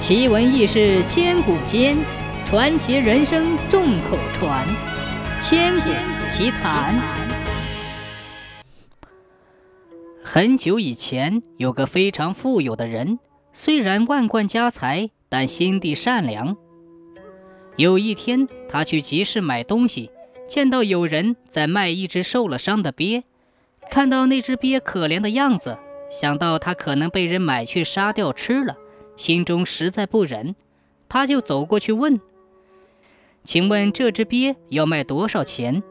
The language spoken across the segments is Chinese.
奇闻异事千古间，传奇人生众口传。千古奇谈。很久以前，有个非常富有的人，虽然万贯家财，但心地善良。有一天，他去集市买东西，见到有人在卖一只受了伤的鳖。看到那只鳖可怜的样子，想到它可能被人买去杀掉吃了，心中实在不忍，他就走过去问：“请问这只鳖要卖多少钱？”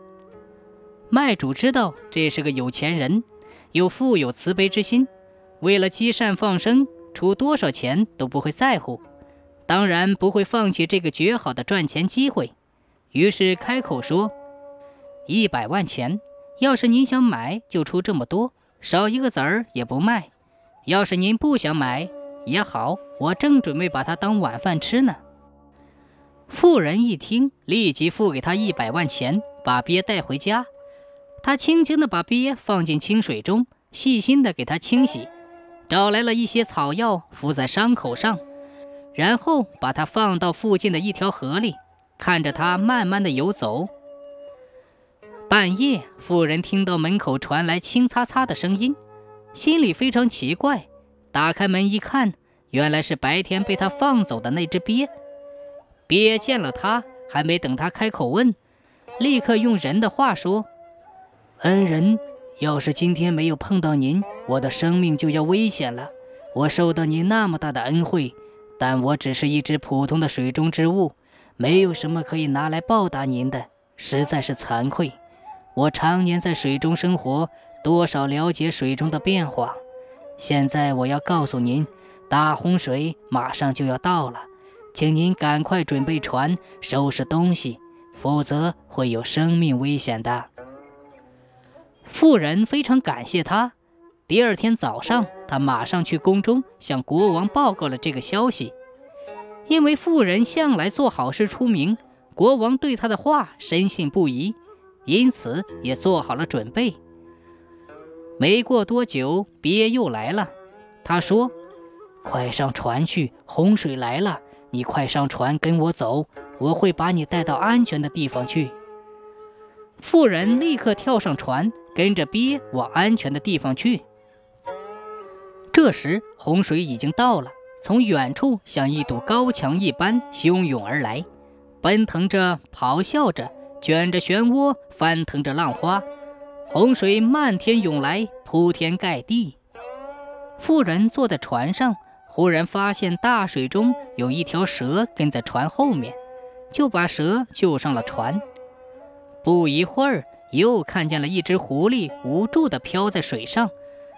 卖主知道这是个有钱人，有富有慈悲之心，为了积善放生，出多少钱都不会在乎，当然不会放弃这个绝好的赚钱机会，于是开口说：“一百万钱。”要是您想买，就出这么多，少一个子儿也不卖。要是您不想买也好，我正准备把它当晚饭吃呢。妇人一听，立即付给他一百万钱，把鳖带回家。他轻轻地把鳖放进清水中，细心地给它清洗，找来了一些草药敷在伤口上，然后把它放到附近的一条河里，看着它慢慢地游走。半夜，妇人听到门口传来“轻擦擦”的声音，心里非常奇怪。打开门一看，原来是白天被他放走的那只鳖。鳖见了他，还没等他开口问，立刻用人的话说：“恩人，要是今天没有碰到您，我的生命就要危险了。我受到您那么大的恩惠，但我只是一只普通的水中之物，没有什么可以拿来报答您的，实在是惭愧。”我常年在水中生活，多少了解水中的变化。现在我要告诉您，大洪水马上就要到了，请您赶快准备船，收拾东西，否则会有生命危险的。妇人非常感谢他。第二天早上，他马上去宫中向国王报告了这个消息。因为妇人向来做好事出名，国王对他的话深信不疑。因此也做好了准备。没过多久，鳖又来了。他说：“快上船去，洪水来了，你快上船跟我走，我会把你带到安全的地方去。”妇人立刻跳上船，跟着鳖往安全的地方去。这时，洪水已经到了，从远处像一堵高墙一般汹涌而来，奔腾着，咆哮着。卷着漩涡，翻腾着浪花，洪水漫天涌来，铺天盖地。妇人坐在船上，忽然发现大水中有一条蛇跟在船后面，就把蛇救上了船。不一会儿，又看见了一只狐狸无助地漂在水上，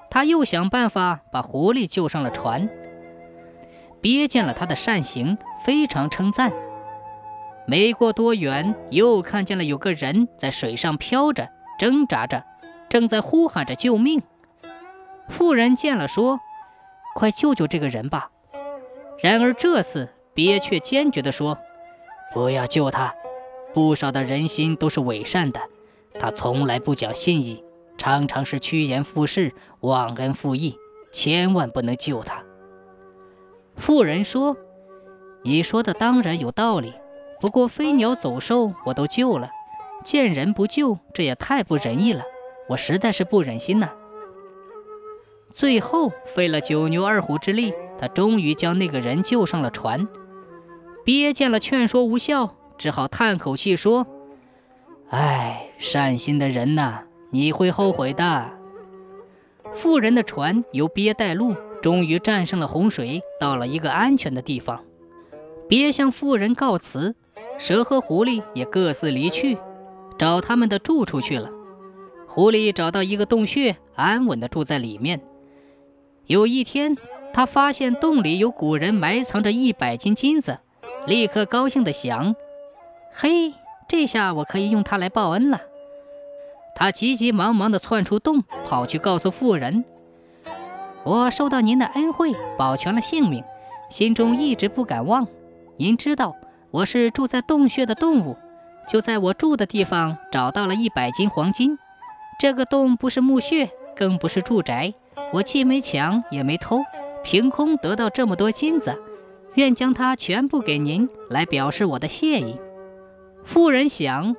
他又想办法把狐狸救上了船。鳖见了他的善行，非常称赞。没过多远，又看见了有个人在水上漂着，挣扎着，正在呼喊着救命。妇人见了，说：“快救救这个人吧！”然而这次，鳖却坚决地说：“不要救他。不少的人心都是伪善的，他从来不讲信义，常常是趋炎附势、忘恩负义，千万不能救他。”妇人说：“你说的当然有道理。”不过飞鸟走兽我都救了，见人不救，这也太不仁义了。我实在是不忍心呐。最后费了九牛二虎之力，他终于将那个人救上了船。鳖见了劝说无效，只好叹口气说：“唉，善心的人呐，你会后悔的。”富人的船由鳖带路，终于战胜了洪水，到了一个安全的地方。鳖向富人告辞。蛇和狐狸也各自离去，找他们的住处去了。狐狸找到一个洞穴，安稳地住在里面。有一天，他发现洞里有古人埋藏着一百斤金子，立刻高兴地想：“嘿，这下我可以用它来报恩了。”他急急忙忙地窜出洞，跑去告诉妇人：“我受到您的恩惠，保全了性命，心中一直不敢忘。您知道。”我是住在洞穴的动物，就在我住的地方找到了一百斤黄金。这个洞不是墓穴，更不是住宅，我既没抢也没偷，凭空得到这么多金子，愿将它全部给您，来表示我的谢意。”妇人想：“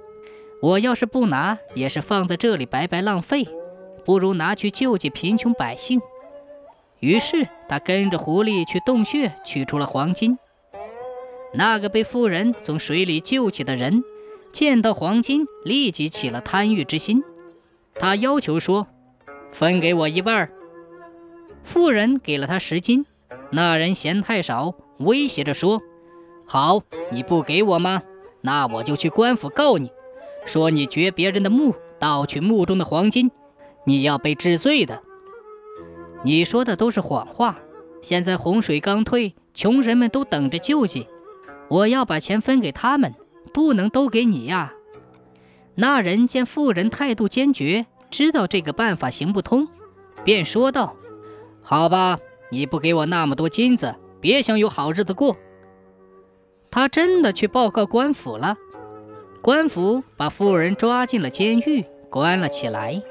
我要是不拿，也是放在这里白白浪费，不如拿去救济贫穷百姓。”于是他跟着狐狸去洞穴取出了黄金。那个被妇人从水里救起的人，见到黄金，立即起了贪欲之心。他要求说：“分给我一半。”富人给了他十斤。那人嫌太少，威胁着说：“好，你不给我吗？那我就去官府告你，说你掘别人的墓，盗取墓中的黄金，你要被治罪的。你说的都是谎话。现在洪水刚退，穷人们都等着救济，我要把钱分给他们，不能都给你呀。”那人见妇人态度坚决，知道这个办法行不通，便说道：“好吧。”你不给我那么多金子，别想有好日子过。他真的去报告官府了，官府把妇人抓进了监狱，关了起来。